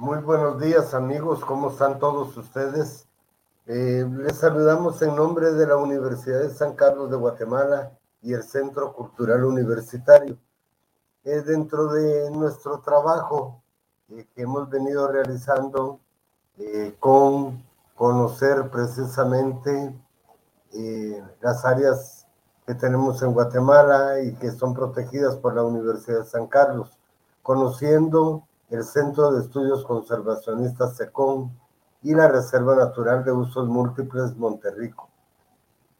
Muy buenos días amigos, ¿cómo están todos ustedes? Eh, les saludamos en nombre de la Universidad de San Carlos de Guatemala y el Centro Cultural Universitario. Eh, dentro de nuestro trabajo eh, que hemos venido realizando con conocer precisamente las áreas que tenemos en Guatemala y que son protegidas por la Universidad de San Carlos, conociendo el Centro de Estudios Conservacionistas SECON y la Reserva Natural de Usos Múltiples Monterrico.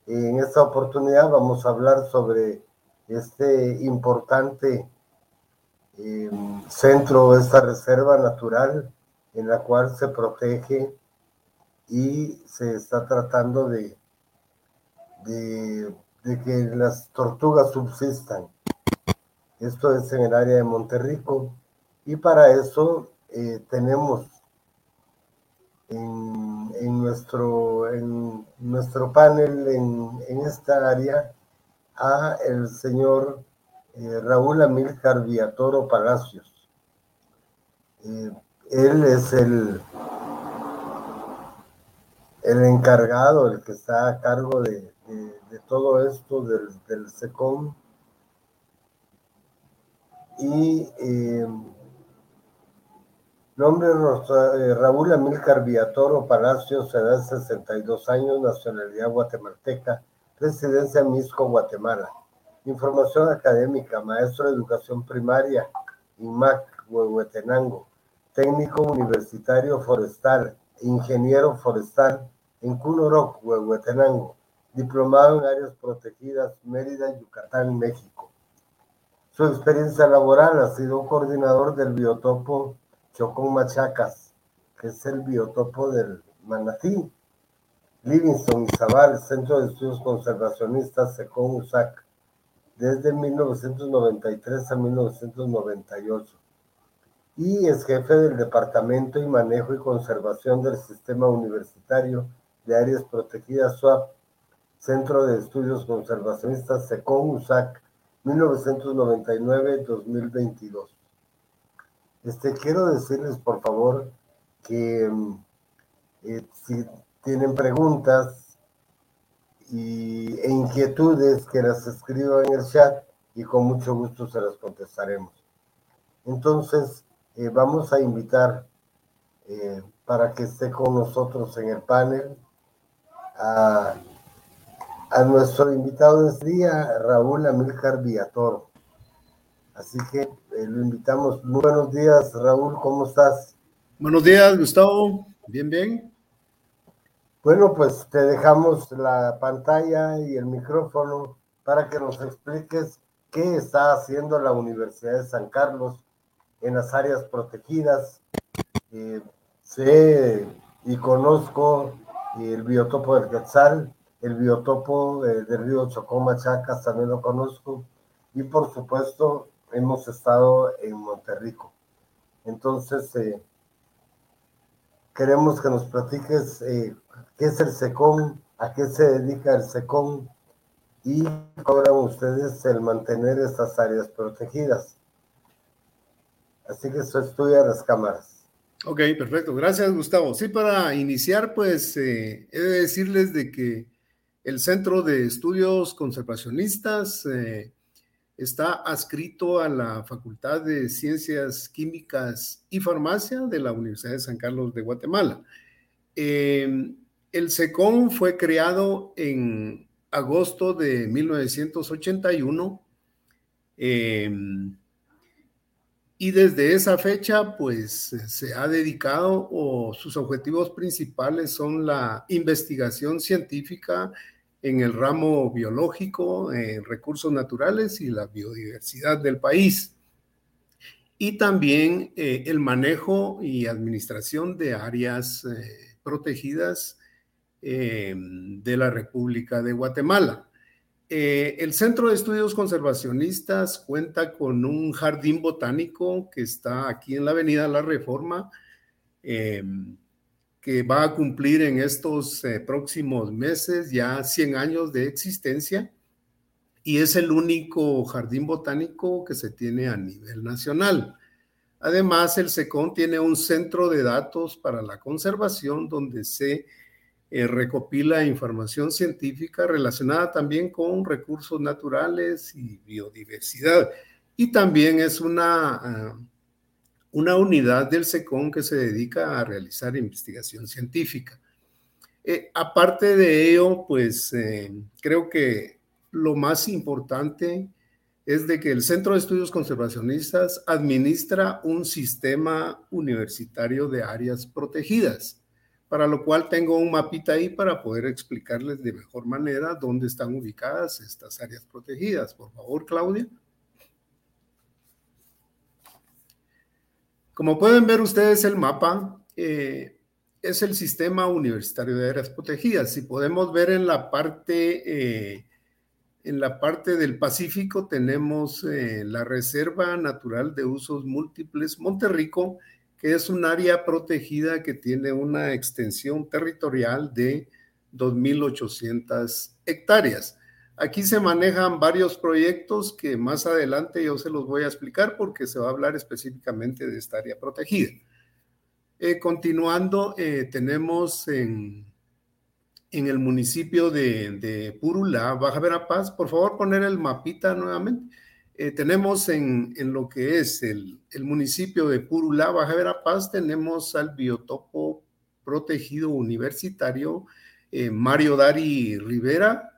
En esta oportunidad vamos a hablar sobre este importante eh, centro, esta reserva natural en la cual se protege y se está tratando de, de, de que las tortugas subsistan. Esto es en el área de Monterrico y para eso eh, tenemos en, nuestro, en nuestro panel en, esta área a el señor eh, Raúl Amílcar Villatoro Palacios. Eh, él es el, el encargado, el que está a cargo de, todo esto del, del SECOM. Y Nombre eh, Raúl Amílcar Villatoro Palacios, edad 62 años, nacionalidad guatemalteca, residencia Misco, Guatemala. Información académica, maestro de educación primaria, IMAC, Huehuetenango, técnico universitario forestal, ingeniero forestal en Cunoroc, Huehuetenango, diplomado en áreas protegidas, Mérida, Yucatán, México. Su experiencia laboral ha sido coordinador del biotopo Chocón Machacas, que es el biotopo del Manatí. Livingston Izabal, Centro de Estudios Conservacionistas, Secón USAC, desde 1993 a 1998. Y es jefe del Departamento y Manejo y Conservación del Sistema Universitario de Áreas Protegidas SUAP, Centro de Estudios Conservacionistas, Secón USAC, 1999-2022. Este, quiero decirles, por favor, que mm, eh, si tienen preguntas y, e inquietudes, que las escriban en el chat y con mucho gusto se las contestaremos. Entonces, eh, vamos a invitar eh, para que esté con nosotros en el panel a, a nuestro invitado de este día, Raúl Amílcar Villatoro. Así que eh, lo invitamos. Muy buenos días, Raúl, ¿cómo estás? Buenos días, Gustavo. Bien, bien. Bueno, pues te dejamos la pantalla y el micrófono para que nos expliques qué está haciendo la Universidad de San Carlos en las áreas protegidas. Eh, sé y conozco el biotopo del Quetzal, el biotopo eh, del río Chocó Chacas, también lo conozco, y por supuesto hemos estado en Monterrico. Entonces, eh, queremos que nos platiques eh, qué es el SECOM, a qué se dedica el SECOM y cobran ustedes el mantener estas áreas protegidas. Así que eso estudia las cámaras. Ok, perfecto. Gracias, Gustavo. Sí, para iniciar, pues eh, he de decirles de que el Centro de Estudios Conservacionistas está adscrito a la Facultad de Ciencias Químicas y Farmacia de la Universidad de San Carlos de Guatemala. Em, el SECON fue creado en agosto de 1981 em, y desde esa fecha pues se ha dedicado o sus objetivos principales son la investigación científica en el ramo biológico, recursos naturales y la biodiversidad del país. Y también eh, el manejo y administración de áreas eh, protegidas eh, de la República de Guatemala. el Centro de Estudios Conservacionistas cuenta con un jardín botánico que está aquí en la Avenida La Reforma que va a cumplir en estos eh, próximos meses ya 100 años de existencia y es el único jardín botánico que se tiene a nivel nacional. Además, el SECON tiene un centro de datos para la conservación donde se eh, recopila información científica relacionada también con recursos naturales y biodiversidad. Y también es una, ah, una unidad del SECON que se dedica a realizar investigación científica. Eh, aparte de ello, pues eh, creo que lo más importante es de que el Centro de Estudios Conservacionistas administra un sistema universitario de áreas protegidas, para lo cual tengo un mapita ahí para poder explicarles de mejor manera dónde están ubicadas estas áreas protegidas. Por favor, Claudia. Como pueden ver ustedes el mapa, eh, es el sistema universitario de áreas protegidas. Si podemos ver en la parte eh, en la parte del Pacífico tenemos eh, la Reserva Natural de Usos Múltiples Monterrico, que es un área protegida que tiene una extensión territorial de 2.800 hectáreas. Aquí se manejan varios proyectos que más adelante yo se los voy a explicar porque se va a hablar específicamente de esta área protegida. Eh, continuando, eh, tenemos en en el municipio de, Purula, Baja Verapaz. Por favor, poner el mapita nuevamente. Eh, tenemos en, lo que es el, municipio de Purula, Baja Verapaz, tenemos al biotopo protegido universitario eh, Mario Dari Rivera,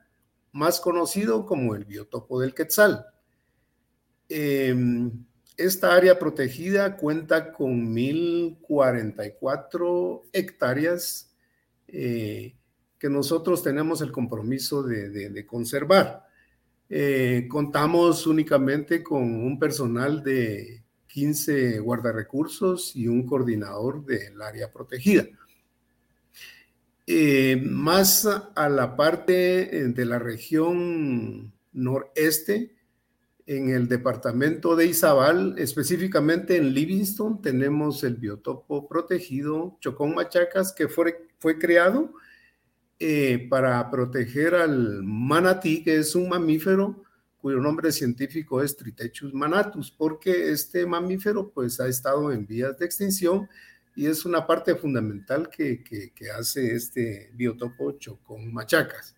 más conocido como el biotopo del Quetzal. Em, esta área protegida cuenta con 1.044 hectáreas eh, que nosotros tenemos el compromiso de, conservar. Eh, contamos únicamente con un personal de 15 guardarrecursos y un coordinador del área protegida. Eh, más a la parte eh, de la región noreste, en el departamento de Izabal, específicamente en Livingston, tenemos el biotopo protegido Chocón Machacas, que fue, fue creado eh, para proteger al manatí, que es un mamífero cuyo nombre científico es Tritechus manatus, porque este mamífero pues ha estado en vías de extinción y es una parte fundamental que, hace este biotopo Chocón Machacas.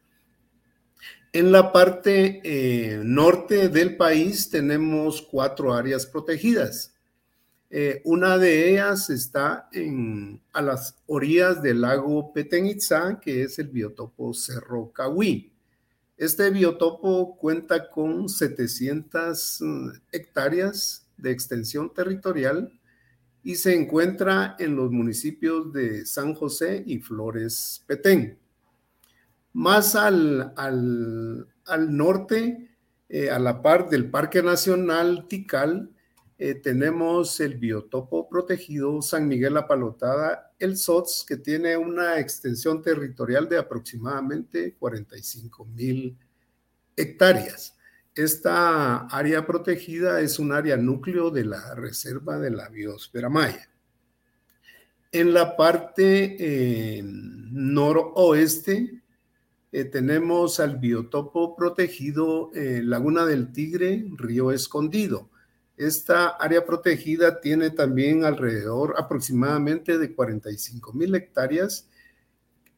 En la parte eh, norte del país tenemos cuatro áreas protegidas. Eh, una de ellas está a las orillas del lago Petén que es el biotopo Cerro Cahuí. Este biotopo cuenta con 700 mm, hectáreas de extensión territorial y se encuentra en los municipios de San José y Flores Petén. Más al, norte, eh, a la par del Parque Nacional Tikal, eh, tenemos el biotopo protegido San Miguel La Palotada, el SOTS, que tiene una extensión territorial de aproximadamente 45 mil hectáreas. Esta área protegida es un área núcleo de la reserva de la biosfera maya. En la parte eh, noroeste eh, tenemos al biotopo protegido Laguna del Tigre, Río Escondido. Esta área protegida tiene también alrededor aproximadamente de 45 mil hectáreas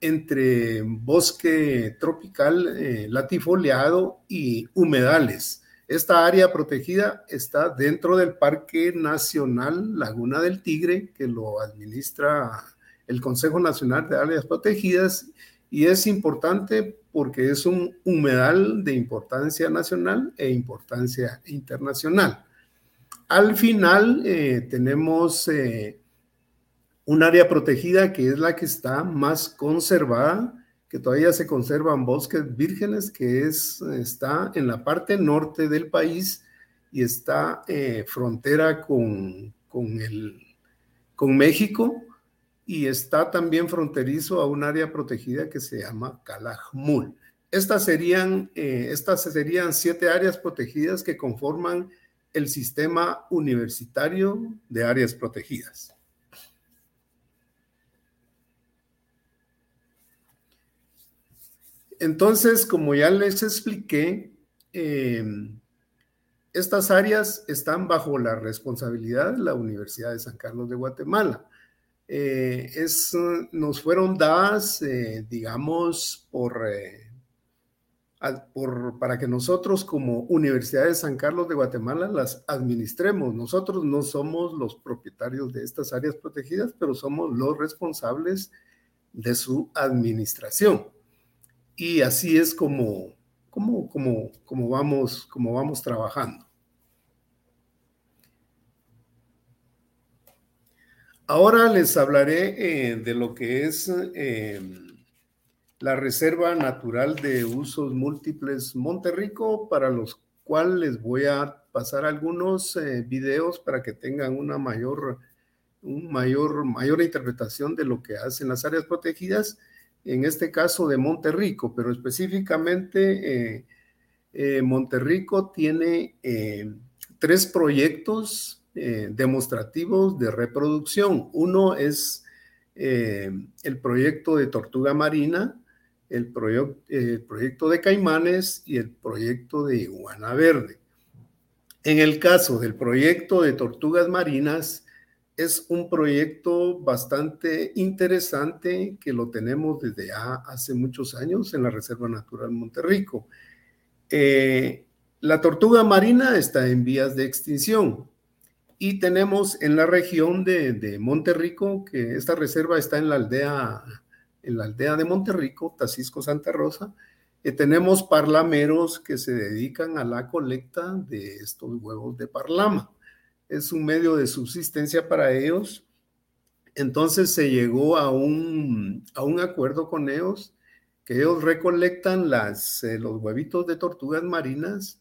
entre bosque tropical eh, latifoliado y humedales. Esta área protegida está dentro del Parque Nacional Laguna del Tigre, que lo administra el Consejo Nacional de Áreas Protegidas, y es importante porque es un humedal de importancia nacional e importancia internacional. Al final eh, tenemos eh, un área protegida que es la que está más conservada, que todavía se conservan bosques vírgenes, que es, está en la parte norte del país y está eh, frontera con, con, el, con México y está también fronterizo a un área protegida que se llama Calajmul. Estas serían, estas serían siete áreas protegidas que conforman el sistema universitario de áreas protegidas. Entonces, como ya les expliqué, em, estas áreas están bajo la responsabilidad de la Universidad de San Carlos de Guatemala. Eh, es, nos fueron dadas, eh, digamos, eh, por, para que nosotros como Universidad de San Carlos de Guatemala las administremos. Nosotros no somos los propietarios de estas áreas protegidas, pero somos los responsables de su administración. Y así es como, como, como, como, vamos, como vamos trabajando. Ahora les hablaré eh, de lo que es eh, la Reserva Natural de Usos Múltiples Monterrico, para los cuales les voy a pasar algunos eh, videos para que tengan una mayor, un mayor, mayor interpretación de lo que hacen las áreas protegidas, en este caso de Monterrico, pero específicamente Monterrico tiene tres proyectos eh, demostrativos de reproducción. Uno es eh, el proyecto de tortuga marina, el, proyecto de caimanes y el proyecto de iguana verde. En el caso del proyecto de tortugas marinas, es un proyecto bastante interesante que lo tenemos desde hace muchos años en la Reserva Natural Monterrico. Eh, la tortuga marina está en vías de extinción. Y tenemos en la región de, de, Monterrico, que esta reserva está en la aldea, en la aldea de Monterrico, Tacisco Santa Rosa, y tenemos parlameros que se dedican a la colecta de estos huevos de parlama. Es un medio de subsistencia para ellos. Entonces se llegó a un, a un acuerdo con ellos que ellos recolectan las, eh, los huevitos de tortugas marinas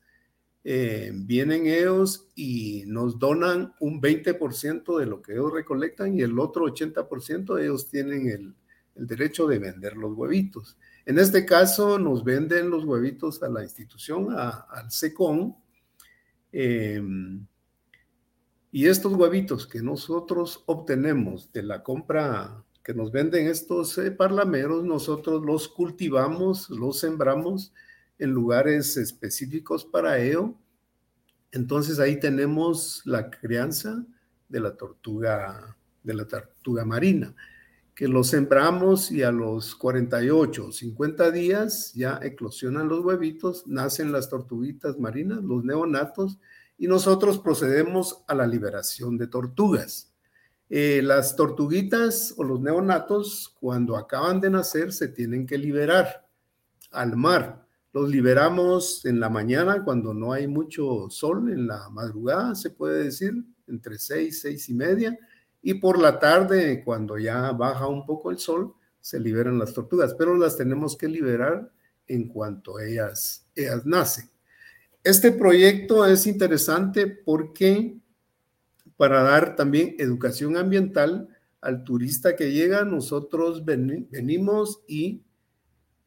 eh, vienen ellos y nos donan un 20% de lo que ellos recolectan y el otro 80% ellos tienen el, derecho de vender los huevitos. En este caso nos venden los huevitos a la institución, al SECON, em, y estos huevitos que nosotros obtenemos de la compra que nos venden estos eh, parlameros, nosotros los cultivamos, los sembramos en lugares específicos para ello. Entonces ahí tenemos la crianza de la tortuga, de la tortuga marina, que lo sembramos y a los 48, 50 días ya eclosionan los huevitos, nacen las tortuguitas marinas, los neonatos, y nosotros procedemos a la liberación de tortugas. Eh, las tortuguitas o los neonatos, cuando acaban de nacer, se tienen que liberar al mar. Los liberamos en la mañana cuando no hay mucho sol, en la madrugada se puede decir, entre seis, seis y media, y por la tarde, cuando ya baja un poco el sol, se liberan las tortugas, pero las tenemos que liberar en cuanto ellas, ellas nacen. Este proyecto es interesante porque para dar también educación ambiental al turista que llega, nosotros venimos y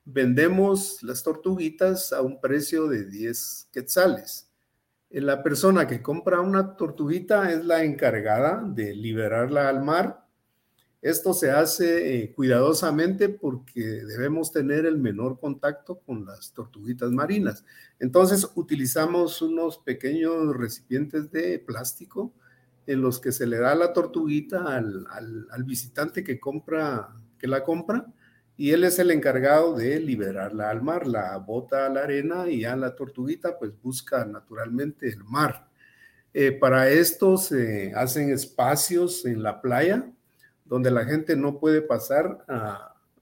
vendemos las tortuguitas a un precio de 10 quetzales. La persona que compra una tortuguita es la encargada de liberarla al mar. Esto se hace eh, cuidadosamente porque debemos tener el menor contacto con las tortuguitas marinas. Entonces utilizamos unos pequeños recipientes de plástico en los que se le da la tortuguita al, visitante que compra, que la compra y él es el encargado de liberarla al mar, la bota a la arena y a la tortuguita pues busca naturalmente el mar. Eh, para esto se hacen espacios en la playa donde la gente no puede pasar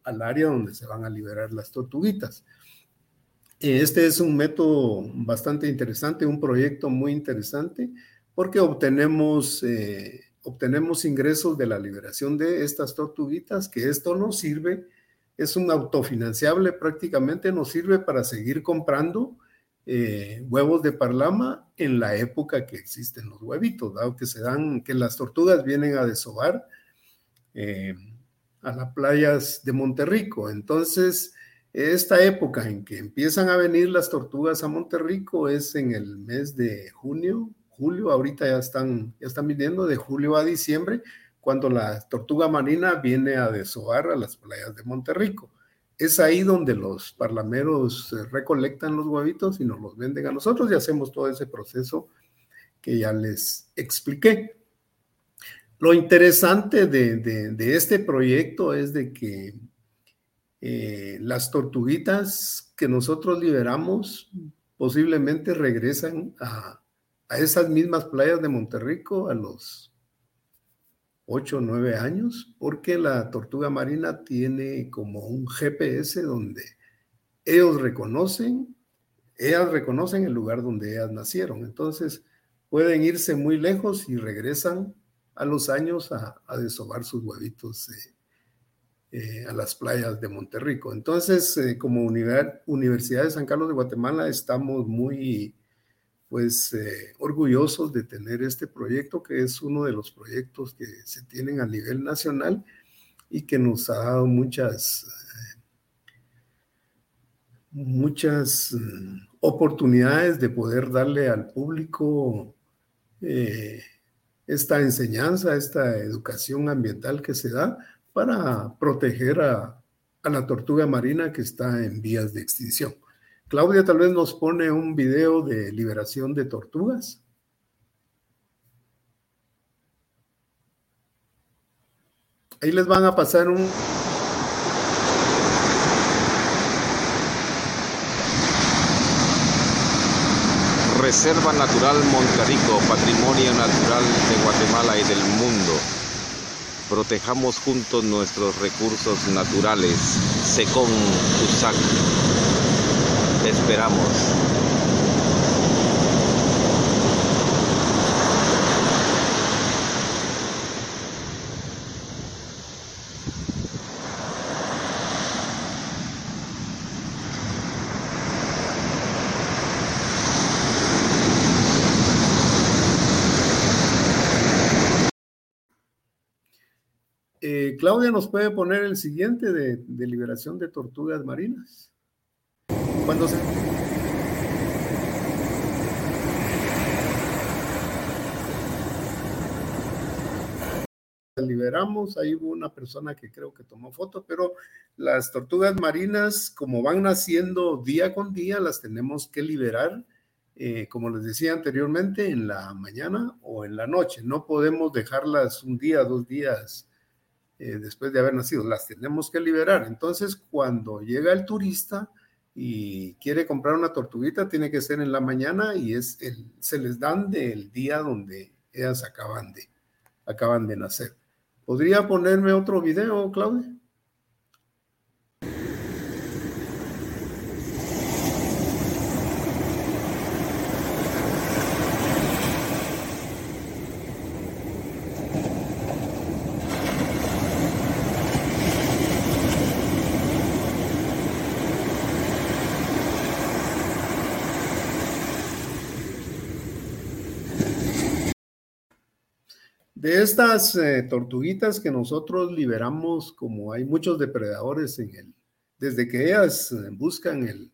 al área donde se van a liberar las tortuguitas. Este es un método bastante interesante, un proyecto muy interesante, porque obtenemos, eh, obtenemos ingresos de la liberación de estas tortuguitas, que esto nos sirve es un autofinanciable prácticamente, nos sirve para seguir comprando eh, huevos de parlama en la época que existen los huevitos, dado que se dan, que las tortugas vienen a desovar eh, a las playas de Monterrico. Entonces, esta época en que empiezan a venir las tortugas a Monterrico es en el mes de junio, julio, ahorita ya están, ya están viniendo de julio a diciembre, cuando la tortuga marina viene a desovar a las playas de Monterrico. es ahí donde los parlameros recolectan los huevitos y nos los venden a nosotros y hacemos todo ese proceso que ya les expliqué. Lo interesante de, este proyecto es de que eh, las tortuguitas que nosotros liberamos posiblemente regresan a, a esas mismas playas de Monterrico a los 8 o 9 años, porque la tortuga marina tiene como un GPS donde ellos reconocen, ellas reconocen el lugar donde ellas nacieron. Entonces pueden irse muy lejos y regresan a los años a, a desovar sus huevitos eh, a las playas de Monterrico. Entonces, eh, como Universidad de San Carlos de Guatemala, estamos muy pues eh, orgullosos de tener este proyecto, que es uno de los proyectos que se tienen a nivel nacional y que nos ha dado muchas, eh, muchas mm, oportunidades de poder darle al público eh, esta enseñanza, esta educación ambiental que se da para proteger a la tortuga marina que está en vías de extinción. Claudia tal vez nos pone un video de liberación de tortugas. Ahí les van a pasar un... Reserva Natural Monterrico, Patrimonio Natural de Guatemala y del mundo. Protejamos juntos nuestros recursos naturales. Secón Tusac esperamos. Eh, Claudia nos puede poner el siguiente de, liberación de tortugas marinas. Cuando se... liberamos, ahí hubo una persona que creo que tomó foto, pero las tortugas marinas, como van naciendo día con día, las tenemos que liberar, eh, como les decía anteriormente, en la mañana o en la noche. No podemos dejarlas un día, dos días eh, después de haber nacido, las tenemos que liberar. Entonces, cuando llega el turista, y quiere comprar una tortuguita, tiene que ser en la mañana y es el, se les dan del día donde ellas acaban de, acaban de nacer. ¿Podría ponerme otro video, Claudia? Estas eh, tortuguitas que nosotros liberamos, como hay muchos depredadores en el, desde que ellas eh, buscan el,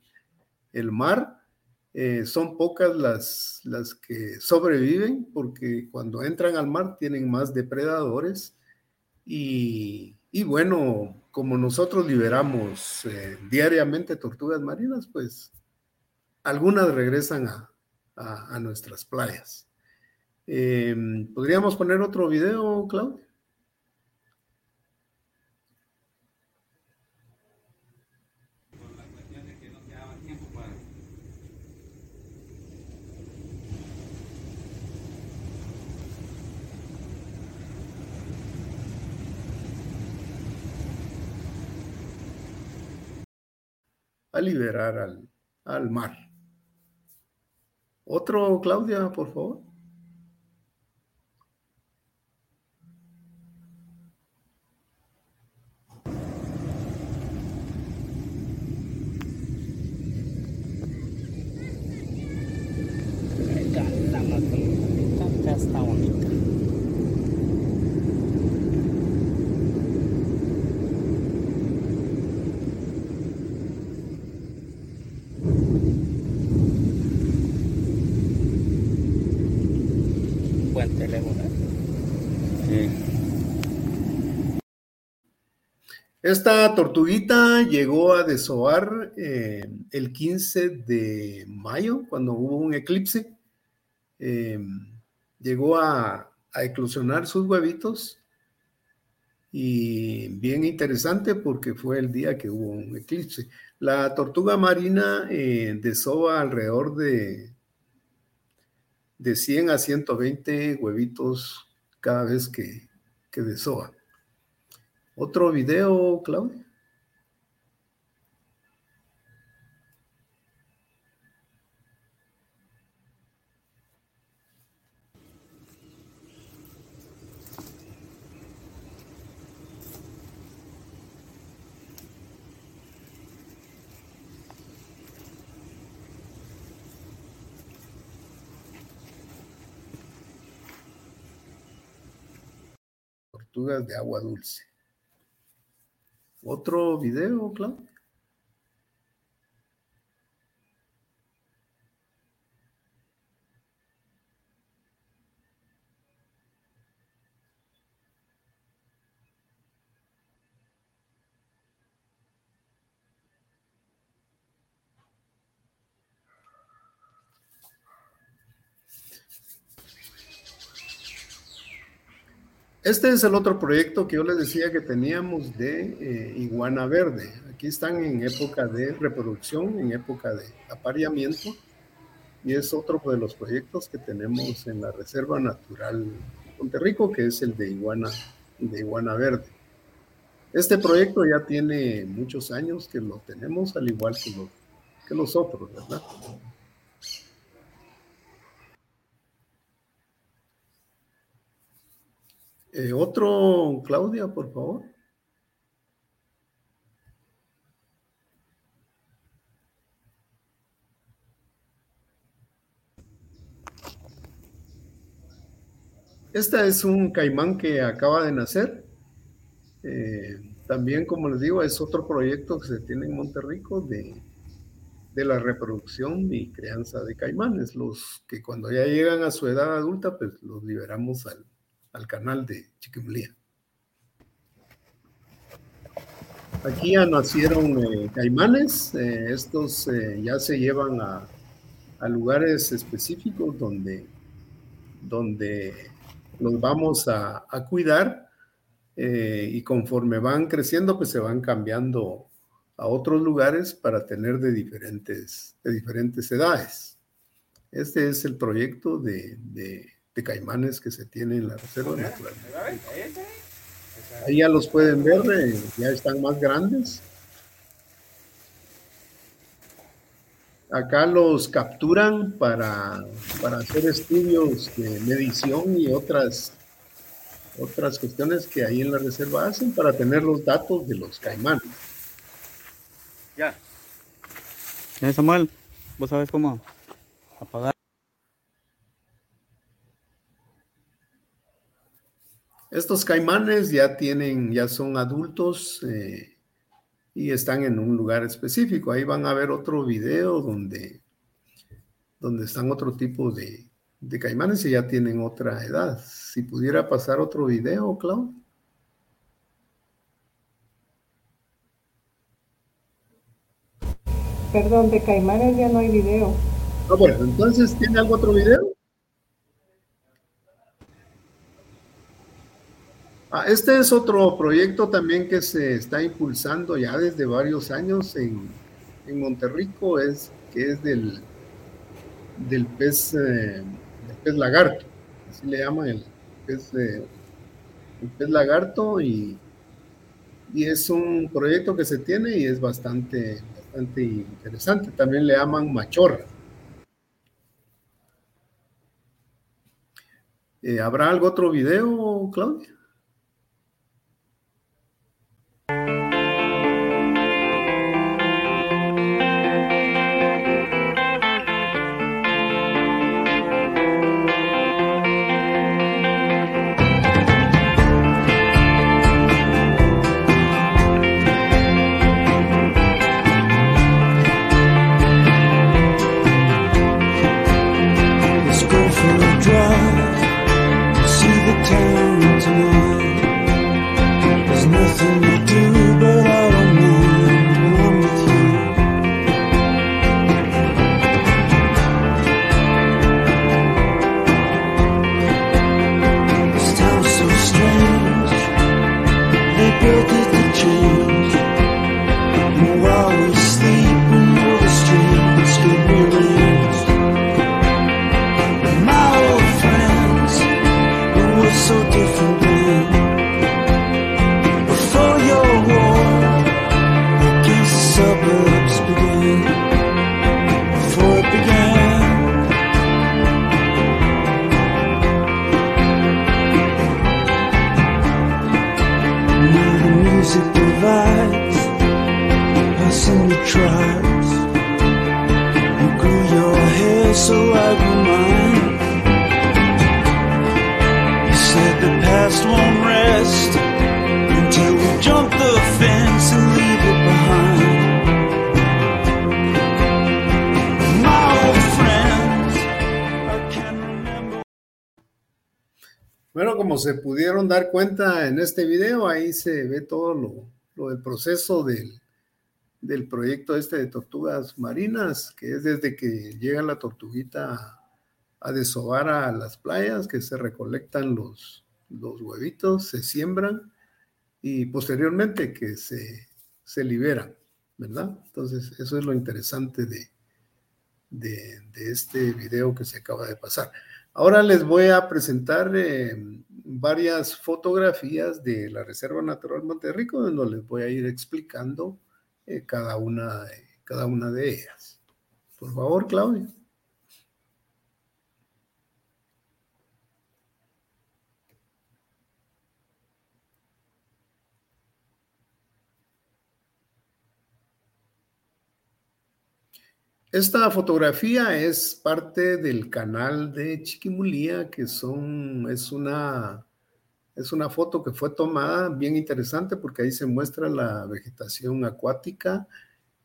el mar, eh, son pocas las, las que sobreviven porque cuando entran al mar tienen más depredadores y, y bueno, como nosotros liberamos diariamente tortugas marinas, pues algunas regresan a, a nuestras playas. Em, ¿Podríamos poner otro video, Claudia? a liberar al, al mar. Otro, Claudia, por favor. Esta tortuguita llegó a desovar eh, el 15 de mayo, cuando hubo un eclipse. Eh, llegó a, eclosionar sus huevitos y bien interesante porque fue el día que hubo un eclipse. La tortuga marina eh, desova alrededor de, de 100 a 120 huevitos cada vez que, que desova. Otro video, Claudia. Tortugas de agua dulce. Otro video, claro. Este es el otro proyecto que yo les decía que teníamos de eh, iguana verde. Aquí están en época de reproducción, en época de apareamiento, y es otro de los proyectos que tenemos en la Reserva Natural Monterrico, que es el de iguana, de iguana verde. Este proyecto ya tiene muchos años que lo tenemos, al igual que que los otros, ¿verdad? Eh, otro, Claudia, por favor. Este es un caimán que acaba de nacer. Eh, también, como les digo, es otro proyecto que se tiene en Monterrico de, de la reproducción y crianza de caimanes, los que cuando ya llegan a su edad adulta, pues los liberamos al, al canal de Chiquimlía. Aquí ya nacieron eh, caimanes, eh, estos eh, ya se llevan a, lugares específicos donde, donde los vamos a, cuidar y conforme van creciendo pues se van cambiando a otros lugares para tener de diferentes, de diferentes edades. Este es el proyecto de caimanes que se tiene en la reserva natural. Ahí ya los pueden ver, eh, ya están más grandes. Acá los capturan para, para hacer estudios de medición y otras, otras cuestiones que ahí en la reserva hacen para tener los datos de los caimanes. Ya. Ya, Samuel, ¿vos sabes cómo apagar? Estos caimanes ya tienen, ya son adultos eh, y están en un lugar específico. Ahí van a ver otro video donde, donde están otro tipo de, de caimanes y ya tienen otra edad. Si pudiera pasar otro video, Clau. Perdón, de caimanes ya no hay video. Ah, bueno, entonces, ¿tiene algo otro video? Ah, este es otro proyecto también que se está impulsando ya desde varios años en, en Monterrico, es, que es del, del pez, eh, lagarto, así le llaman el pez, el pez lagarto y, y, es un proyecto que se tiene y es bastante, bastante interesante. También le llaman machorra. Eh, ¿Habrá algo otro video, Claudia? Dar cuenta en este video, ahí se ve todo lo, lo del proceso del, del proyecto este de tortugas marinas, que es desde que llega la tortuguita a desovar a las playas, que se recolectan los, los huevitos, se siembran y posteriormente que se, se liberan, ¿verdad? Entonces, eso es lo interesante de, de, este video que se acaba de pasar. Ahora les voy a presentar eh, varias fotografías de la Reserva Natural Monterrico, donde les voy a ir explicando eh, cada, una, cada una de ellas. Por favor, Claudia. Esta fotografía es parte del canal de Chiquimulía, que son, es una, es una foto que fue tomada bien interesante porque ahí se muestra la vegetación acuática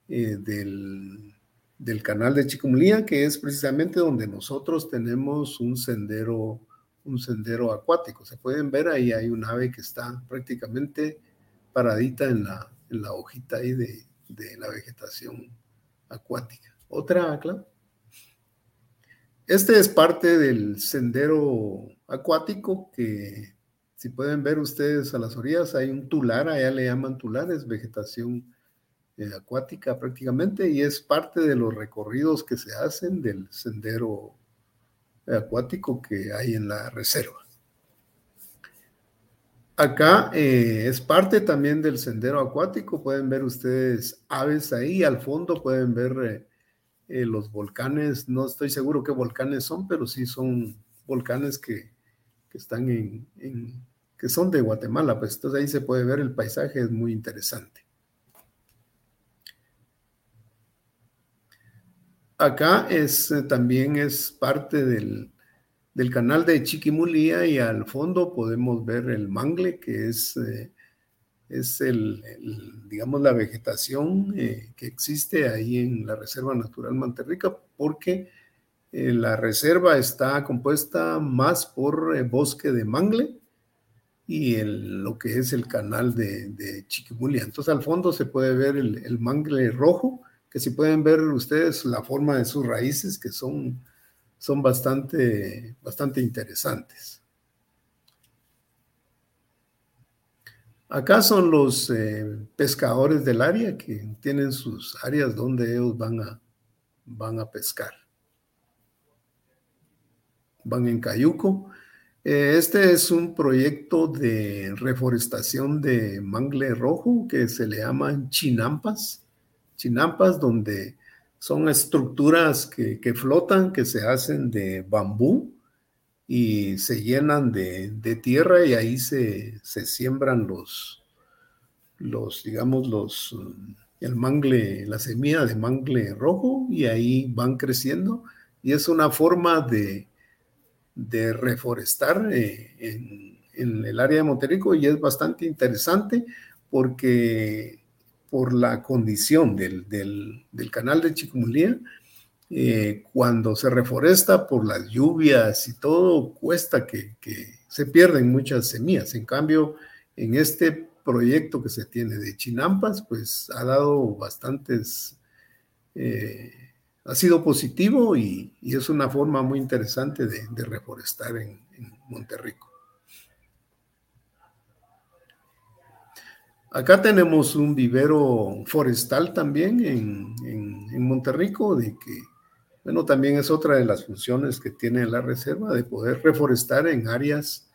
eh, del, del, canal de Chiquimulía, que es precisamente donde nosotros tenemos un sendero, un sendero acuático. Se pueden ver ahí hay un ave que está prácticamente paradita en la, en la hojita ahí de, de la vegetación acuática. Otra, claro. Este es parte del sendero acuático que, si pueden ver ustedes a las orillas, hay un tular, allá le llaman tulares, vegetación eh, acuática prácticamente, y es parte de los recorridos que se hacen del sendero acuático que hay en la reserva. Acá eh, es parte también del sendero acuático, pueden ver ustedes aves ahí, al fondo pueden ver... Eh, los volcanes, no estoy seguro qué volcanes son, pero sí son volcanes que, están en, que son de Guatemala, pues entonces ahí se puede ver el paisaje, es muy interesante. Acá es, eh, también es parte del, del, canal de Chiquimulía y al fondo podemos ver el mangle, que es eh, es el, digamos, la vegetación eh, que existe ahí en la Reserva Natural Manterrica, porque eh, la reserva está compuesta más por eh, bosque de mangle y lo que es el canal de, de, Chiquimulia. Entonces al fondo se puede ver el, el, mangle rojo, que si pueden ver ustedes la forma de sus raíces, que son, son bastante, bastante interesantes. Acá son los eh, pescadores del área que tienen sus áreas donde ellos van a, van a pescar. Van en Cayuco. Eh, este es un proyecto de reforestación de mangle rojo que se le llaman chinampas. Chinampas donde son estructuras que, que flotan, que se hacen de bambú y se llenan de, tierra y ahí se, siembran los, los, digamos, los, el mangle, la semilla de mangle rojo y ahí van creciendo. Y es una forma de, de reforestar eh, en, el área de Monterrico y es bastante interesante porque por la condición del, del canal de Chicumulía, eh, cuando se reforesta por las lluvias y todo, cuesta que, se pierden muchas semillas. En cambio, en este proyecto que se tiene de Chinampas, pues ha dado bastantes, eh, ha sido positivo y, es una forma muy interesante de, reforestar en, en Monterrico. Acá tenemos un vivero forestal también en, en, Monterrico, de que, bueno, también es otra de las funciones que tiene la reserva, de poder reforestar en áreas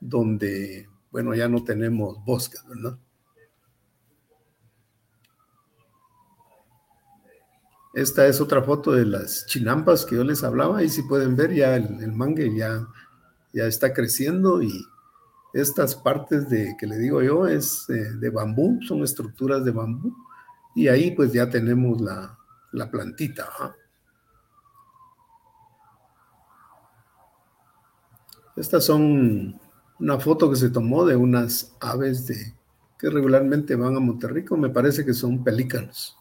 donde, bueno, ya no tenemos bosques, ¿verdad? Esta es otra foto de las chinampas que yo les hablaba y si pueden ver ya el, el mangue ya, ya está creciendo y estas partes de que le digo yo es eh, de bambú, son estructuras de bambú y ahí pues ya tenemos la, la plantita. Estas son una foto que se tomó de unas aves de, que regularmente van a Monterrico, me parece que son pelícanos.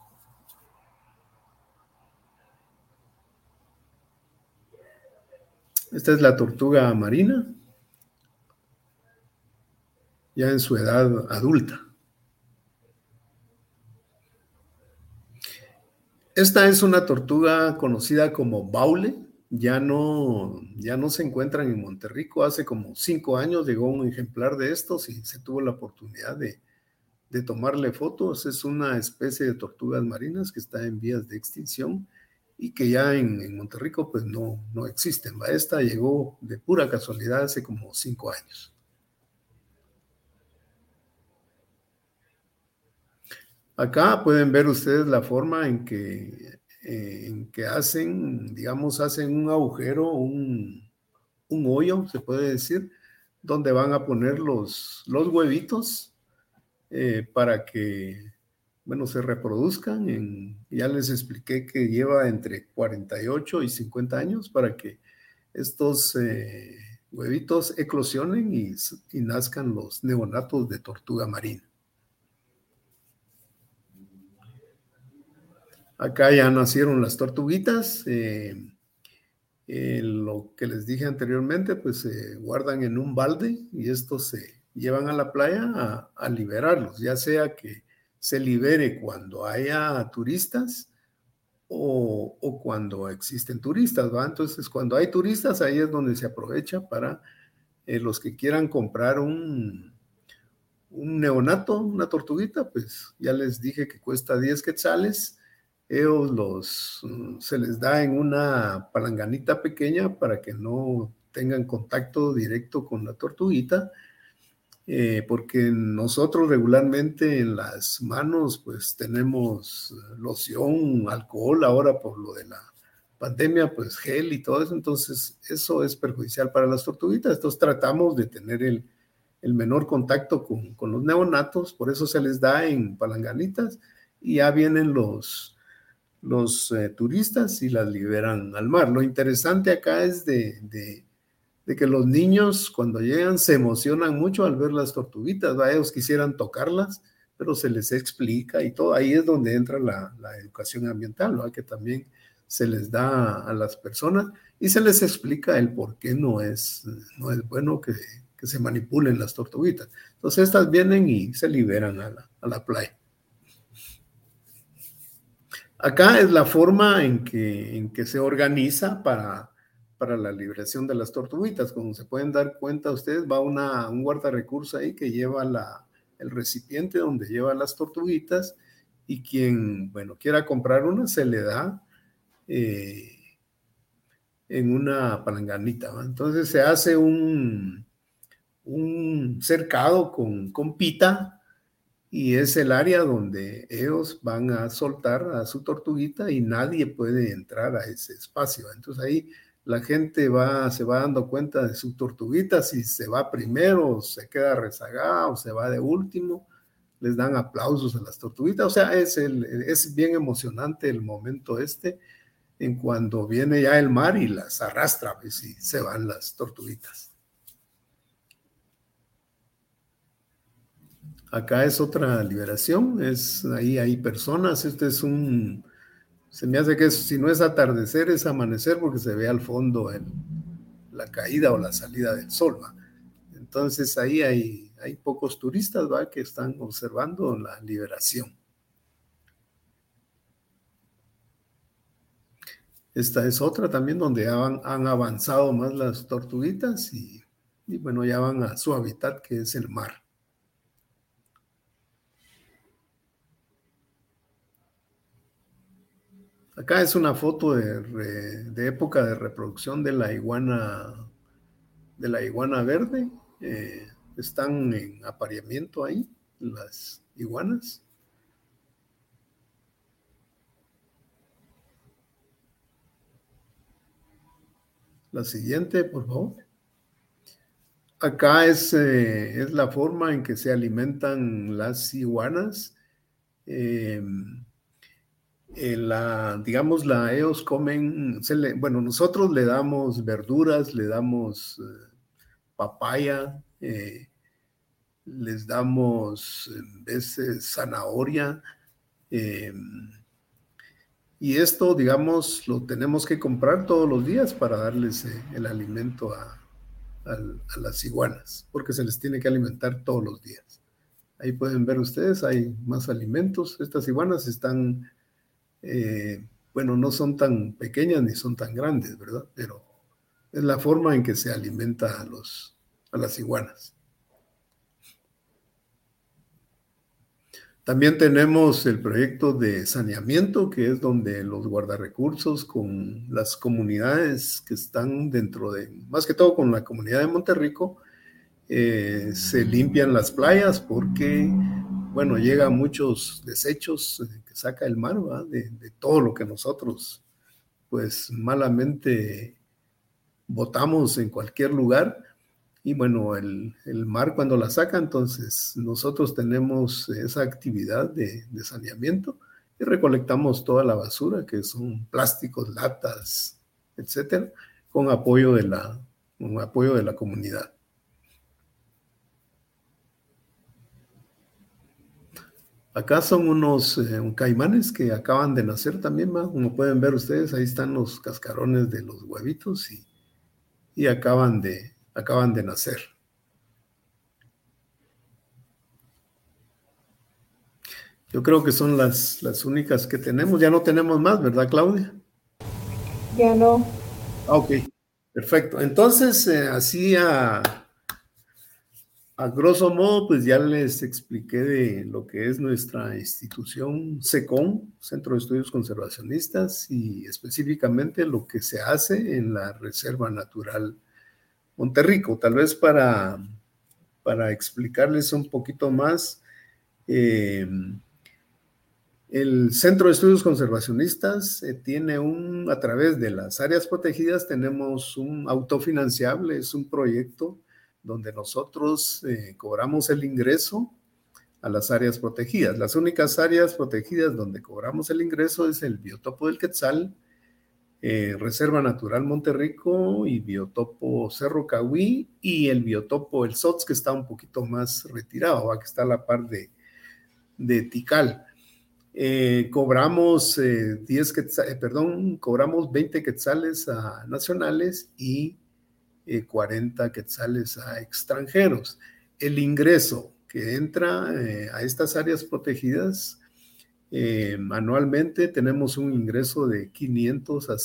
Esta es la tortuga marina, ya en su edad adulta. Esta es una tortuga conocida como baule, ya no, ya no se encuentran en Monterrico. Hace como cinco años llegó un ejemplar de estos y se tuvo la oportunidad de, de tomarle fotos. Es una especie de tortugas marinas que está en vías de extinción y que ya en, en Monterrico pues no, no existen. Esta llegó de pura casualidad hace como cinco años. Acá pueden ver ustedes la forma en que, eh, que hacen, digamos, hacen un agujero, un, un, hoyo, se puede decir, donde van a poner los, los huevitos eh, para que bueno, se reproduzcan. En, ya les expliqué que lleva entre 48 y 50 años para que estos eh, huevitos eclosionen y, y, nazcan los neonatos de tortuga marina. Acá ya nacieron las tortuguitas. Eh, eh, lo que les dije anteriormente, pues se guardan en un balde y estos se llevan a la playa a, liberarlos, ya sea que se libere cuando haya turistas o, cuando existen turistas, ¿va? Entonces, cuando hay turistas, ahí es donde se aprovecha para eh, los que quieran comprar un, un neonato, una tortuguita, pues ya les dije que cuesta 10 quetzales. Ellos los, se les da en una palanganita pequeña para que no tengan contacto directo con la tortuguita eh, porque nosotros regularmente en las manos pues tenemos loción, alcohol, ahora por lo de la pandemia, pues gel y todo eso, entonces eso es perjudicial para las tortuguitas, entonces tratamos de tener el, el menor contacto con, con, los neonatos, por eso se les da en palanganitas y ya vienen los, los eh, turistas y las liberan al mar. Lo interesante acá es de, de de que los niños cuando llegan se emocionan mucho al ver las tortuguitas, ellos quisieran tocarlas, pero se les explica y todo, ahí es donde entra la, educación ambiental, que también se les da a las personas y se les explica el por qué no es, no es bueno que, que se manipulen las tortuguitas. Entonces estas vienen y se liberan a la playa. Acá es la forma en que, se organiza para la liberación de las tortuguitas. Como se pueden dar cuenta ustedes, va una, un guardarrecurso ahí que lleva el recipiente donde lleva las tortuguitas y quien, quiera comprar una, se le da eh, en una palanganita. Entonces se hace un, cercado con pita y es el área donde ellos van a soltar a su tortuguita y nadie puede entrar a ese espacio. Entonces ahí la gente va, se va dando cuenta de su tortuguita, si se va primero, se queda rezagada o se va de último, les dan aplausos a las tortuguitas, o sea, es, el, es bien emocionante el momento este, en cuando viene ya el mar y las arrastra, pues, y se van las tortuguitas. Acá es otra liberación, es ahí hay personas, este es un, se me hace que si no es atardecer, es amanecer porque se ve al fondo la caída o la salida del sol. Entonces ahí hay, hay pocos turistas que están observando la liberación. Esta es otra también donde han, avanzado más las tortuguitas y bueno, ya van a su hábitat que es el mar. Acá es una foto de, época de reproducción de la iguana, de la iguana verde. Eh, están en apareamiento ahí, las iguanas. La siguiente, por favor. Acá es, eh, es la forma en que se alimentan las iguanas. Em, la, digamos, la EOS comen, bueno, nosotros le damos verduras, le damos eh, papaya, eh, les damos en veces zanahoria. Em, y esto, digamos, lo tenemos que comprar todos los días para darles eh, el alimento a, las iguanas, porque se les tiene que alimentar todos los días. Ahí pueden ver ustedes, hay más alimentos. Estas iguanas están, eh, bueno, no son tan pequeñas ni son tan grandes, ¿verdad? Pero es la forma en que se alimenta a, los, a las iguanas. También tenemos el proyecto de saneamiento, que es donde los guardarrecursos con las comunidades que están dentro de, más que todo con la comunidad de Monterrico, eh, se limpian las playas porque, bueno, llega muchos desechos que saca el mar, De, de, todo lo que nosotros, pues malamente botamos en cualquier lugar y bueno, el, mar cuando la saca, entonces nosotros tenemos esa actividad de, saneamiento y recolectamos toda la basura, que son plásticos, latas, etcétera, con apoyo de la, con apoyo de la comunidad. Acá son unos eh, caimanes que acaban de nacer también, como pueden ver ustedes, ahí están los cascarones de los huevitos y acaban de, acaban de nacer. Yo creo que son las, las únicas que tenemos. Ya no tenemos más, ¿verdad, Claudia? Ya no. Ah, ok, perfecto. Entonces, eh, así a, a grosso modo, pues ya les expliqué de lo que es nuestra institución SECON, Centro de Estudios Conservacionistas, y específicamente lo que se hace en la Reserva Natural Monterrico, tal vez para, para explicarles un poquito más. Eh, el Centro de Estudios Conservacionistas eh, tiene un, a través de las áreas protegidas, tenemos un autofinanciable, es un proyecto donde nosotros eh, cobramos el ingreso a las áreas protegidas. Las únicas áreas protegidas donde cobramos el ingreso es el biotopo del Quetzal, eh, Reserva Natural Monterrico y Biotopo Cerro Cahuí y el biotopo El Sots, que está un poquito más retirado, que está a la par de, de Tikal. Eh, cobramos 10 eh, perdón, cobramos 20 quetzales nacionales y 40 quetzales a extranjeros. El ingreso que entra a estas áreas protegidas eh, anualmente tenemos un ingreso de 500 a,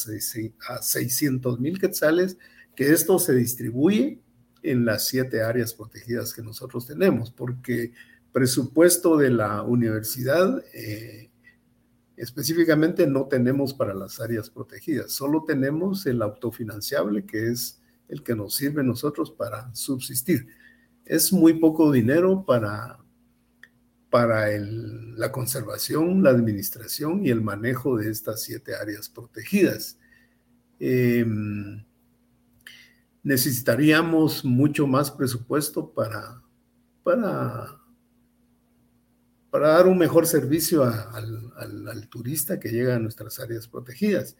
600 mil quetzales, que esto se distribuye en las siete áreas protegidas que nosotros tenemos, porque presupuesto de la universidad eh, específicamente no tenemos para las áreas protegidas, solo tenemos el autofinanciable, que es el que nos sirve a nosotros para subsistir. Es muy poco dinero para, para la conservación, la administración y el manejo de estas siete áreas protegidas. Em, necesitaríamos mucho más presupuesto para, para, para dar un mejor servicio al, turista que llega a nuestras áreas protegidas.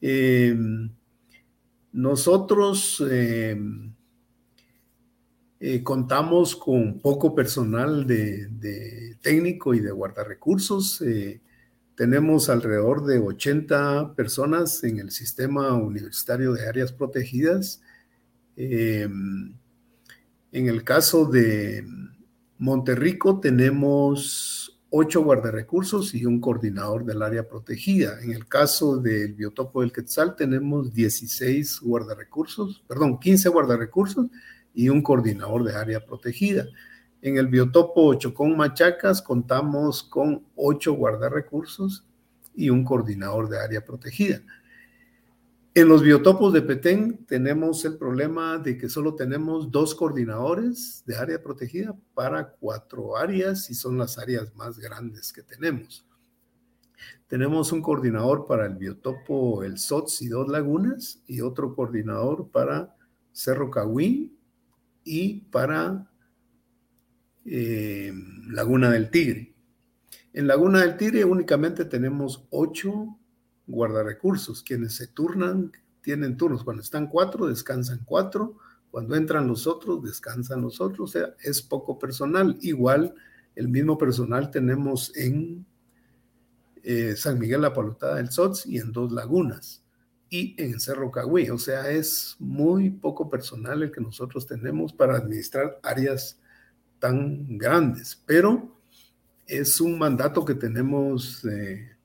Em, nosotros em, eh, contamos con poco personal de, técnico y de guardarrecursos. Eh, tenemos alrededor de 80 personas en el sistema universitario de áreas protegidas. Eh, en el caso de Monterrico tenemos ocho guardarrecursos y un coordinador del área protegida. En el caso del biotopo del Quetzal tenemos 16 guardarrecursos, perdón, 15 guardarrecursos y un coordinador de área protegida. En el biotopo Chocón Machacas contamos con ocho guardarrecursos y un coordinador de área protegida. En los biotopos de Petén tenemos el problema de que solo tenemos dos coordinadores de área protegida para cuatro áreas y son las áreas más grandes que tenemos. Tenemos un coordinador para el biotopo El SOTS y dos lagunas y otro coordinador para Cerro Cahuín y para eh, Laguna del Tigre. En Laguna del Tigre únicamente tenemos ocho guardarecursos, quienes se turnan, tienen turnos. Cuando están cuatro, descansan cuatro. Cuando entran los otros, descansan los otros. O sea, es poco personal. Igual el mismo personal tenemos en eh, San Miguel La Palotada del SOTS y en Dos Lagunas y en Cerro Cagüí. O sea, es muy poco personal el que nosotros tenemos para administrar áreas tan grandes, pero es un mandato que tenemos, eh,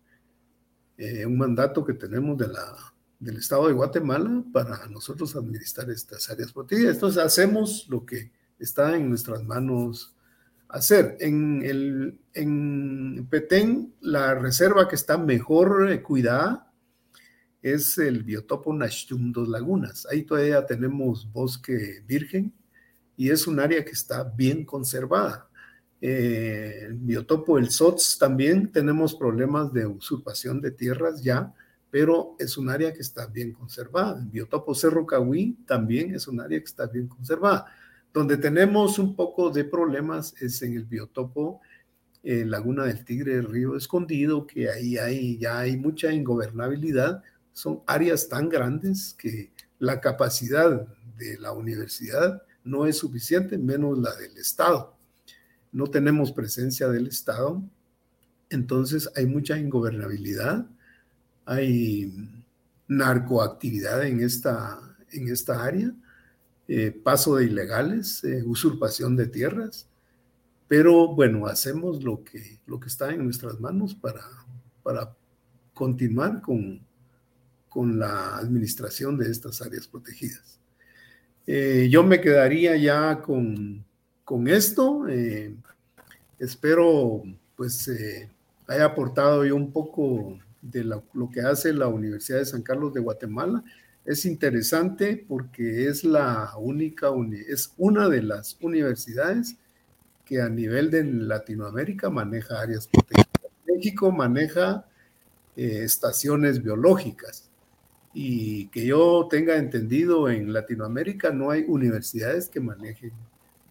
eh, un mandato que tenemos de la, del Estado de Guatemala para nosotros administrar estas áreas protegidas. Entonces hacemos lo que está en nuestras manos hacer. En, el, en Petén, la reserva que está mejor cuidada es el biotopo Nashtum Dos Lagunas. Ahí todavía tenemos bosque virgen y es un área que está bien conservada. Eh, el biotopo El SOTS también tenemos problemas de usurpación de tierras ya, pero es un área que está bien conservada. El biotopo Cerro Cahuí también es un área que está bien conservada. Donde tenemos un poco de problemas es en el biotopo eh, Laguna del Tigre, Río Escondido, que ahí hay, ya hay mucha ingobernabilidad. Son áreas tan grandes que la capacidad de la universidad no es suficiente, menos la del Estado. No tenemos presencia del Estado, entonces hay mucha ingobernabilidad, hay narcoactividad en esta, en esta área eh, paso de ilegales, eh, usurpación de tierras, pero bueno, hacemos lo que, lo que está en nuestras manos para, para continuar con, con la administración de estas áreas protegidas. Eh, yo me quedaría ya con, con esto. espero pues haya aportado yo un poco de lo que hace la Universidad de San Carlos de Guatemala es interesante porque es la única, es una de las universidades que a nivel de Latinoamérica maneja áreas protegidas. México maneja eh, estaciones biológicas y que yo tenga entendido en Latinoamérica no hay universidades que manejen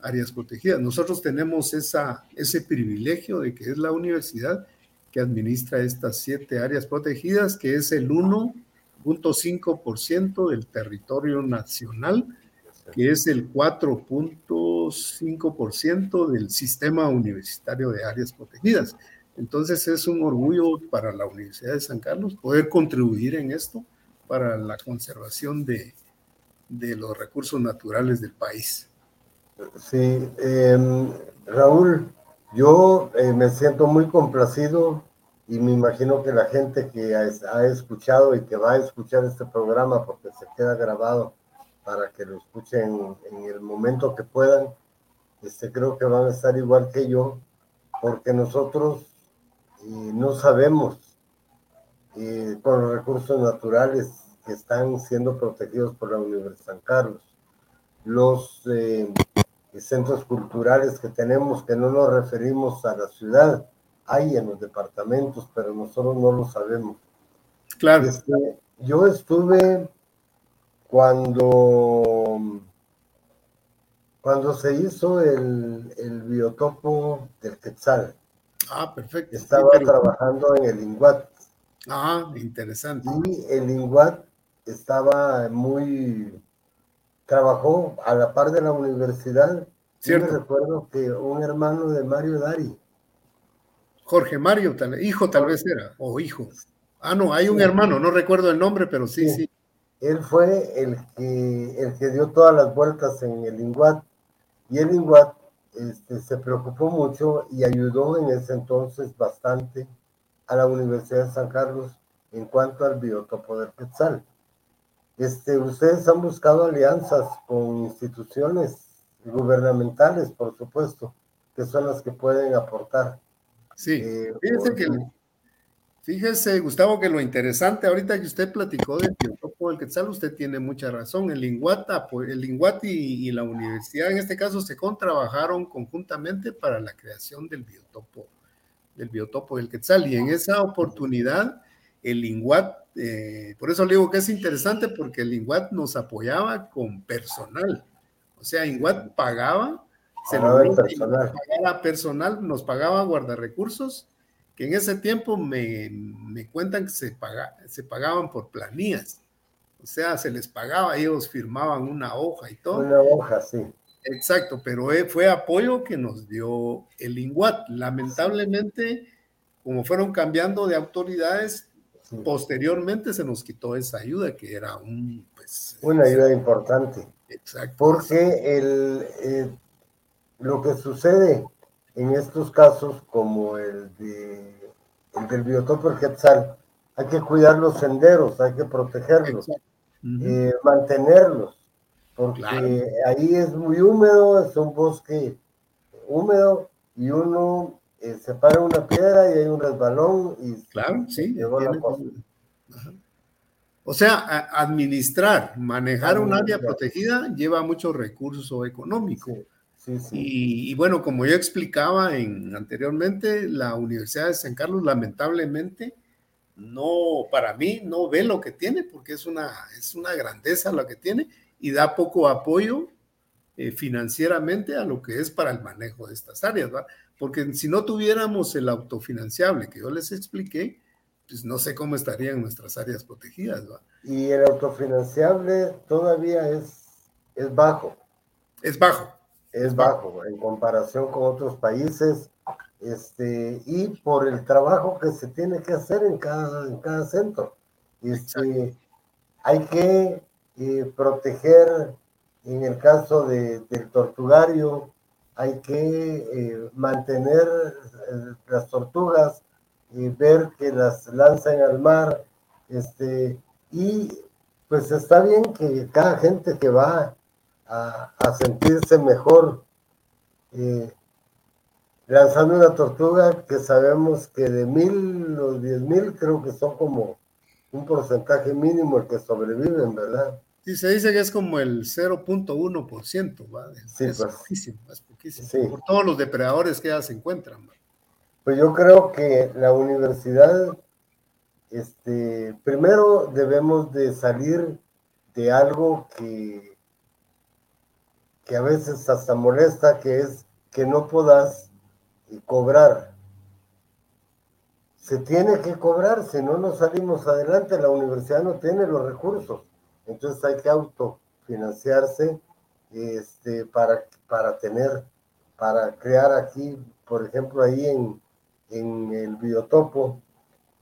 áreas protegidas. Nosotros tenemos ese privilegio de que es la universidad que administra estas siete áreas protegidas, que es el uno 0.5% del territorio nacional, que es el 4.5% del sistema universitario de áreas protegidas. Entonces es un orgullo para la Universidad de San Carlos poder contribuir en esto para la conservación de, de los recursos naturales del país. Sí, em, Raúl, yo eh, me siento muy complacido y me imagino que la gente que ha, escuchado y que va a escuchar este programa porque se queda grabado para que lo escuchen en el momento que puedan, este, creo que van a estar igual que yo, porque nosotros eh, no sabemos eh, con los recursos naturales que están siendo protegidos por la Universidad de San Carlos, los centros culturales que tenemos, que no nos referimos a la ciudad, hay en los departamentos, pero nosotros no lo sabemos. Claro. Este, yo estuve cuando, cuando se hizo el, el biotopo del Quetzal. Ah, perfecto. Estaba trabajando en el INGUAT. Ah, interesante. Y el INGUAT estaba muy, trabajó a la par de la universidad. Cierto. Yo me recuerdo que un hermano de Mario Dari Jorge Mario, tal, hijo tal vez era, o hijo. Ah, no, hay un hermano, no recuerdo el nombre, pero sí, sí. Él fue el que, el que dio todas las vueltas en el INGUAT y el INGUAT este, se preocupó mucho y ayudó en ese entonces bastante a la Universidad de San Carlos en cuanto al biotopo del Quetzal. Este, ustedes han buscado alianzas con instituciones gubernamentales, por supuesto, que son las que pueden aportar. Sí, eh, fíjense que Fíjese, Gustavo, que lo interesante ahorita que usted platicó del biotopo del Quetzal, usted tiene mucha razón. El Linguata, el Linguat y, la universidad, en este caso, SECON, trabajaron conjuntamente para la creación del biotopo, del biotopo del Quetzal. Y en esa oportunidad, el Linguat, eh, por eso le digo que es interesante, porque el Linguat nos apoyaba con personal. O sea, Linguat pagaba, se lo personal. pagaba personal, nos pagaba guardarrecursos que en ese tiempo me, cuentan que se, se pagaban por planillas. O sea, se les pagaba, ellos firmaban una hoja y todo. Una hoja, sí. Exacto, pero eh, fue apoyo que nos dio el INGUAT. Lamentablemente, como fueron cambiando de autoridades, posteriormente se nos quitó esa ayuda, que era un... Pues, una ayuda importante. Exacto. Porque el, eh, lo que sucede en estos casos, como el, de, el del biotopo Quetzal, hay que cuidar los senderos, hay que protegerlos, eh, mantenerlos, porque ahí es muy húmedo, es un bosque húmedo y uno eh, se para una piedra y hay un resbalón y claro, sí, O sea, administrar, manejar un área protegida lleva mucho recurso económico. Y, bueno, como yo explicaba en, anteriormente, la Universidad de San Carlos lamentablemente no, para mí, no ve lo que tiene porque es una, es una grandeza lo que tiene y da poco apoyo eh, financieramente a lo que es para el manejo de estas áreas, ¿va? Porque si no tuviéramos el autofinanciable que yo les expliqué, pues no sé cómo estarían nuestras áreas protegidas, ¿va? Y el autofinanciable todavía es, es bajo. Es bajo es bajo en comparación con otros países este, y por el trabajo que se tiene que hacer en cada, en cada centro. Este, hay que eh, proteger, en el caso de, del tortugario, hay que eh, mantener eh, las tortugas y ver que las lanzan al mar. Este, y pues está bien que cada gente que va a, sentirse mejor eh, lanzando una tortuga que sabemos que de mil o diez mil creo que son como un porcentaje mínimo el que sobreviven, ¿verdad? Sí, se dice que es como el 0.1%, ¿va? Sí, es pues, poquísimo, es poquísimo. Por todos los depredadores que ya se encuentran. Pues yo creo que la universidad, este, primero debemos de salir de algo que que a veces hasta molesta, que es que no puedas cobrar. Se tiene que cobrar, si no nos salimos adelante, la universidad no tiene los recursos. Entonces hay que autofinanciarse este, para, para tener, para crear aquí, por ejemplo, ahí en, en el biotopo,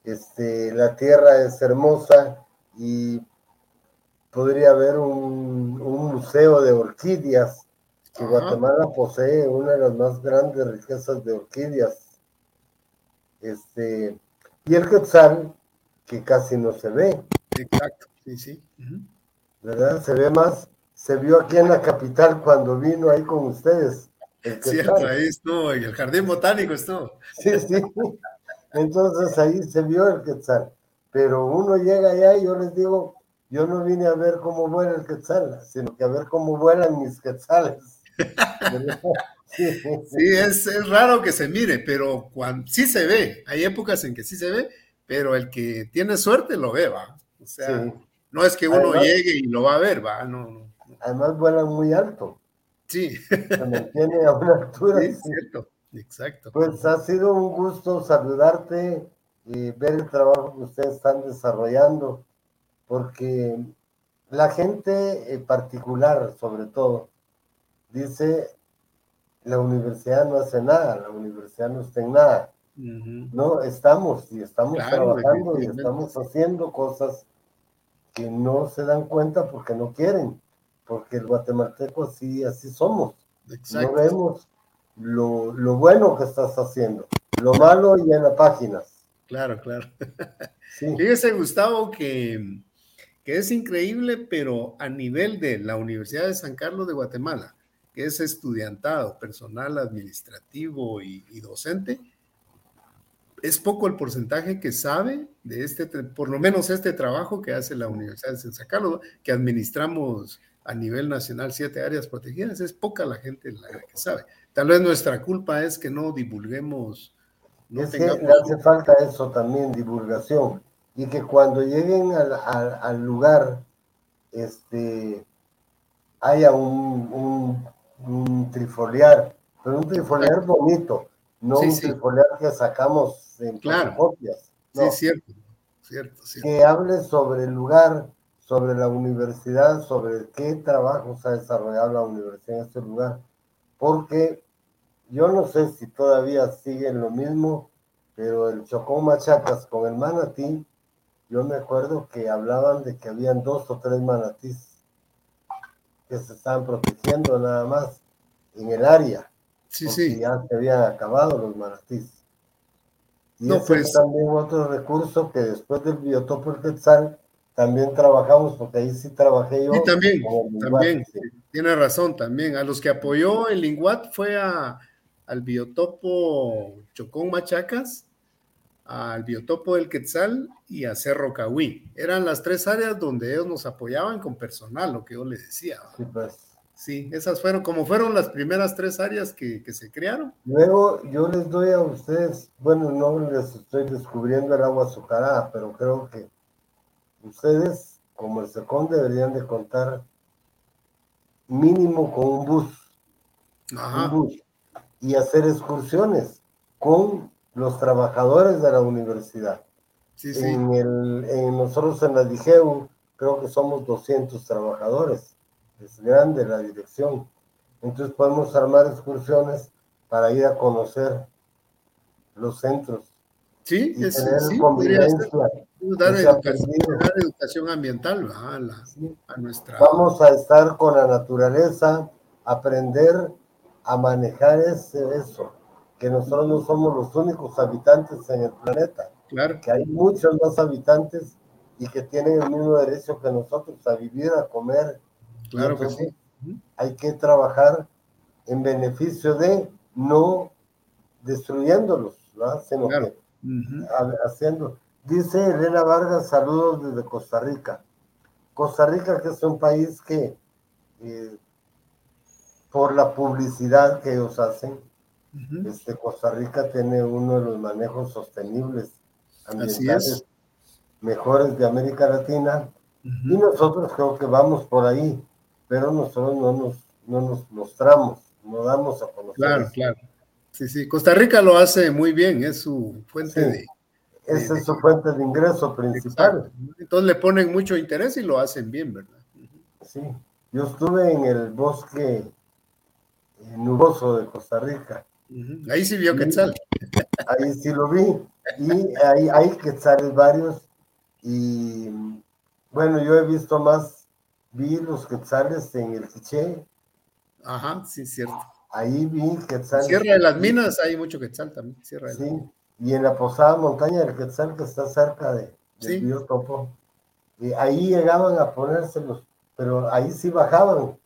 este, la tierra es hermosa y podría haber un, museo de orquídeas, que Guatemala posee una de las más grandes riquezas de orquídeas. Este, y el quetzal, que casi no se ve. Exacto, sí, sí. ¿Verdad? Se ve más, se vio aquí en la capital cuando vino ahí con ustedes. Cierto, ahí estuvo, en el jardín botánico estuvo. Sí, sí. Entonces ahí se vio el quetzal. Pero uno llega allá y yo les digo, yo no vine a ver cómo vuela el quetzal, sino que a ver cómo vuelan mis quetzales. sí, es, raro que se mire, pero cuando, sí se ve. Hay épocas en que sí se ve, pero el que tiene suerte lo ve, va. O sea, no es que uno llegue y lo va a ver, va. No, Además vuelan muy alto. Sí. Se mantiene a una altura. Sí, cierto. Exacto. Pues ha sido un gusto saludarte y ver el trabajo que ustedes están desarrollando porque la gente en particular, sobre todo, dice, la universidad no hace nada, la universidad no está en nada. No, estamos y estamos trabajando y estamos haciendo cosas que no se dan cuenta porque no quieren, porque el guatemalteco así, así somos. No vemos lo, lo, bueno que estás haciendo, lo malo y en las páginas. Claro, claro. Fíjese, Gustavo, que que es increíble, pero a nivel de la Universidad de San Carlos de Guatemala, que es estudiantado, personal administrativo y, docente, es poco el porcentaje que sabe de este, por lo menos este trabajo que hace la Universidad de San Carlos, que administramos a nivel nacional siete áreas protegidas, es poca la gente la que sabe. Tal vez nuestra culpa es que no divulguemos. No es tengamos... que hace falta eso también, divulgación, y que cuando lleguen al, al, al lugar, este, haya un, un, un, trifoliar, pero un trifoliar bonito, no sí, un sí. que sacamos en claro. copias. No. Sí, cierto, cierto, cierto. Que hable sobre el lugar, sobre la universidad, sobre qué trabajos ha desarrollado la universidad en este lugar, porque yo no sé si todavía siguen lo mismo, pero el Chocó Machacas con el manatí, yo me acuerdo que hablaban de que habían dos o tres manatís que se estaban protegiendo nada más en el área. Sí, sí. Ya se habían acabado los manatís. Y No, pues- es también otro recurso que después del biotopo del Quetzal también trabajamos, porque ahí sí trabajé yo. Sí, también, el también, sí. tiene razón, también. A los que apoyó el Linguat fue a, al biotopo Chocón Machacas, al biotopo del Quetzal y a Cerro Cahuí. Eran las tres áreas donde ellos nos apoyaban con personal, lo que yo les decía. Sí, pues. Sí, esas fueron, como fueron las primeras tres áreas que, que se crearon. Luego yo les doy a ustedes, bueno, no les estoy descubriendo el agua azucarada, pero creo que ustedes, como el SECON, deberían de contar mínimo con un bus, Ajá. un bus, y hacer excursiones con los trabajadores de la universidad. Sí, sí. En, el, en nosotros en la DIGEU creo que somos 200 trabajadores. Es grande la dirección. Entonces podemos armar excursiones para ir a conocer los centros Sí, y es, tener sí, convivencia. Dar educación, dar educación ambiental a, la- Sí. a nuestra. Vamos a estar con la naturaleza, aprender a manejar ese, eso, que nosotros no somos los únicos habitantes en el planeta, Claro, que hay muchos más habitantes y que tienen el mismo derecho que nosotros a vivir, a comer. Claro que sí. Hay que trabajar en beneficio de no destruyéndolos, ¿verdad? sino Claro. que haciendo. Dice Elena Vargas, saludos desde Costa Rica. Costa Rica, que es un país que, eh, por la publicidad que ellos hacen, este, Costa Rica tiene uno de los manejos sostenibles ambientales es. mejores de América Latina. Y nosotros creo que vamos por ahí, pero nosotros no nos, no nos mostramos, no damos a conocer. Claro, claro. Sí, sí. Costa Rica lo hace muy bien, es su fuente Sí. de. Esa de- es su fuente de ingreso principal. Exacto. Entonces le ponen mucho interés y lo hacen bien, ¿verdad? Sí, yo estuve en el bosque nuboso de Costa Rica. Ahí sí vio Quetzal. Ahí sí lo vi. Y ahí hay quetzales varios. Y bueno, yo he visto más, vi los quetzales en el Quiché. Ajá, sí, cierto. Ahí vi quetzales. Sierra de las Minas hay mucho Quetzal también. Sierra de Sí, y en la posada montaña del Quetzal que está cerca de, del Sí. biotopo. Y ahí llegaban a ponérselos, pero ahí sí bajaban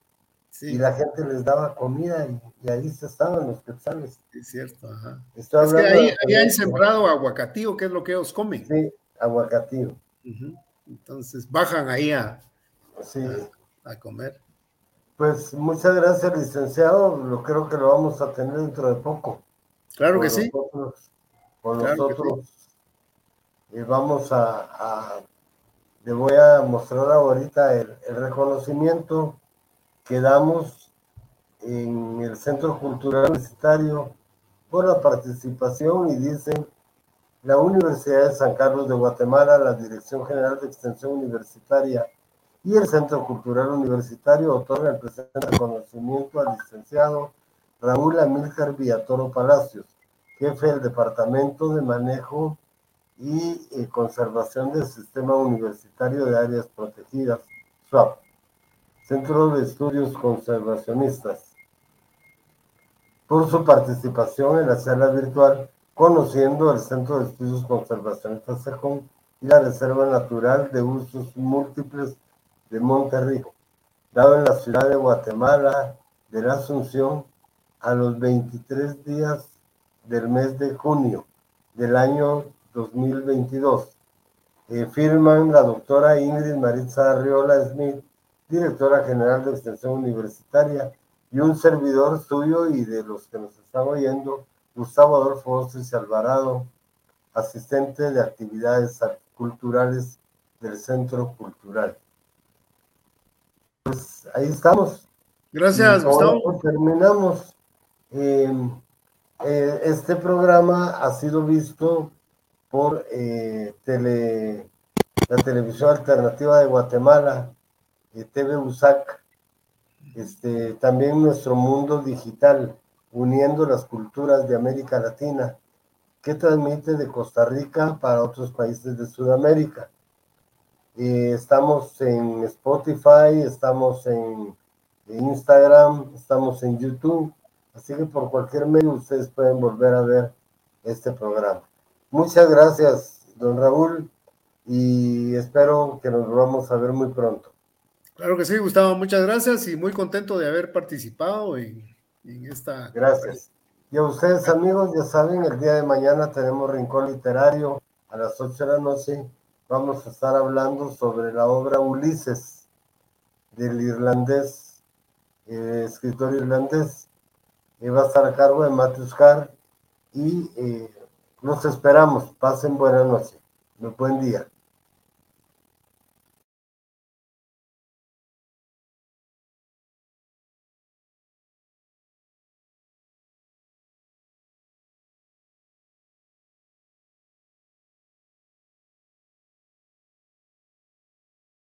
Sí, y la gente les daba comida y, y ahí se estaban los quetzales. es cierto. Ajá. Estoy Es que ahí, ahí hay sembrado aguacatío, que es lo que ellos comen. Sí, aguacatío. Ujú. Entonces bajan ahí a, Sí. a comer. Pues muchas gracias, licenciado. Lo creo que lo vamos a tener dentro de poco. Claro Con que sí. con Claro nosotros eh, vamos a, a- le voy a mostrar ahorita el, el reconocimiento que damos en el Centro Cultural Universitario por la participación y dicen la Universidad de San Carlos de Guatemala, la Dirección General de Extensión Universitaria y el Centro Cultural Universitario otorgan el presente reconocimiento al licenciado Raúl Amílcar Villatoro Palacios, jefe del Departamento de Manejo y eh, Conservación del Sistema Universitario de Áreas Protegidas, SWAP, Centro de Estudios Conservacionistas, por su participación en la sala virtual Conociendo el Centro de Estudios Conservacionistas SECON y la Reserva Natural de Usos Múltiples de Monterrico, dado en la ciudad de Guatemala de la Asunción a los 23 días del mes de junio del año 2022. Eh, firman la doctora Ingrid Maritza Arriola Smith, directora general de Extensión Universitaria, y un servidor suyo y de los que nos están oyendo, Gustavo Adolfo y Alvarado, asistente de actividades culturales del Centro Cultural. Pues ahí estamos. Gracias, Gustavo. Terminamos. Em, eh, este programa ha sido visto por eh, tele, la televisión alternativa de Guatemala, eh, TV USAC, este, también nuestro mundo digital, uniendo las culturas de América Latina, que transmite de Costa Rica para otros países de Sudamérica. Estamos en Spotify, estamos en Instagram, estamos en YouTube, así que por cualquier medio ustedes pueden volver a ver este programa. Muchas gracias, don Raúl, y espero que nos vamos a ver muy pronto. Claro que sí, Gustavo, muchas gracias y muy contento de haber participado en, esta. Gracias. Y a ustedes, amigos, ya saben, el día de mañana tenemos Rincón Literario a las 8 de la noche. Vamos a estar hablando sobre la obra Ulises del irlandés, eh, escritor irlandés. Eh, va a estar a cargo de Matthew Carr y eh, nos esperamos. Pasen buena noche. Buen día.